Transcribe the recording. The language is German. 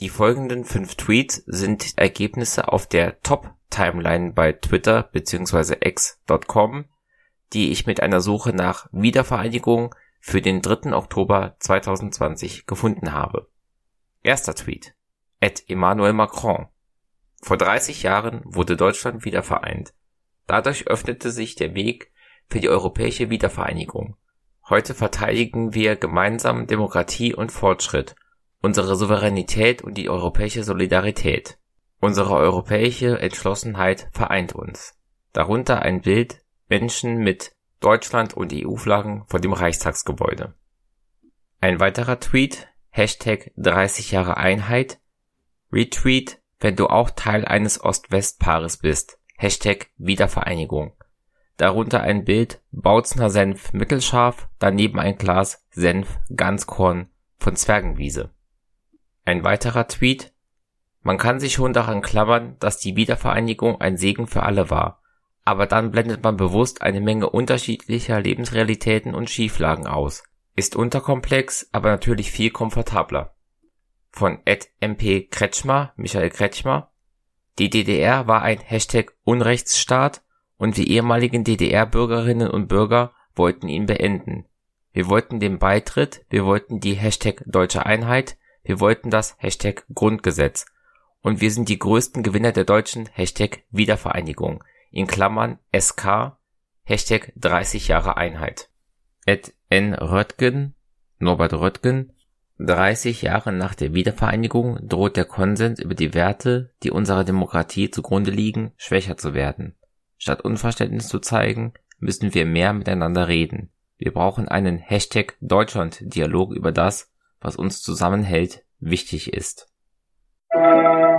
Die folgenden fünf Tweets sind Ergebnisse auf der Top-Timeline bei Twitter bzw. x.com, die ich mit einer Suche nach Wiedervereinigung für den 3. Oktober 2020 gefunden habe. Erster Tweet. At Emmanuel Macron. Vor 30 Jahren wurde Deutschland wieder vereint. Dadurch öffnete sich der Weg für die europäische Wiedervereinigung. Heute verteidigen wir gemeinsam Demokratie und Fortschritt unsere Souveränität und die europäische Solidarität. Unsere europäische Entschlossenheit vereint uns. Darunter ein Bild Menschen mit Deutschland und EU-Flaggen vor dem Reichstagsgebäude. Ein weiterer Tweet, Hashtag 30 Jahre Einheit, Retweet, wenn du auch Teil eines Ost-West-Paares bist, Hashtag Wiedervereinigung. Darunter ein Bild, Bautzner Senf mittelscharf, daneben ein Glas Senf Ganzkorn von Zwergenwiese. Ein weiterer Tweet: Man kann sich schon daran klammern, dass die Wiedervereinigung ein Segen für alle war, aber dann blendet man bewusst eine Menge unterschiedlicher Lebensrealitäten und Schieflagen aus. Ist unterkomplex, aber natürlich viel komfortabler. Von Ed MP Kretschmer, Michael Kretschmer. Die DDR war ein Hashtag Unrechtsstaat und wir ehemaligen DDR-Bürgerinnen und Bürger wollten ihn beenden. Wir wollten den Beitritt, wir wollten die Hashtag Deutsche Einheit, wir wollten das Hashtag Grundgesetz. Und wir sind die größten Gewinner der deutschen Hashtag Wiedervereinigung. In Klammern SK Hashtag 30 Jahre Einheit. Ed N. Röttgen, Norbert Röttgen, 30 Jahre nach der Wiedervereinigung droht der Konsens über die Werte, die unserer Demokratie zugrunde liegen, schwächer zu werden. Statt Unverständnis zu zeigen, müssen wir mehr miteinander reden. Wir brauchen einen Hashtag Deutschland-Dialog über das, was uns zusammenhält, wichtig ist. Musik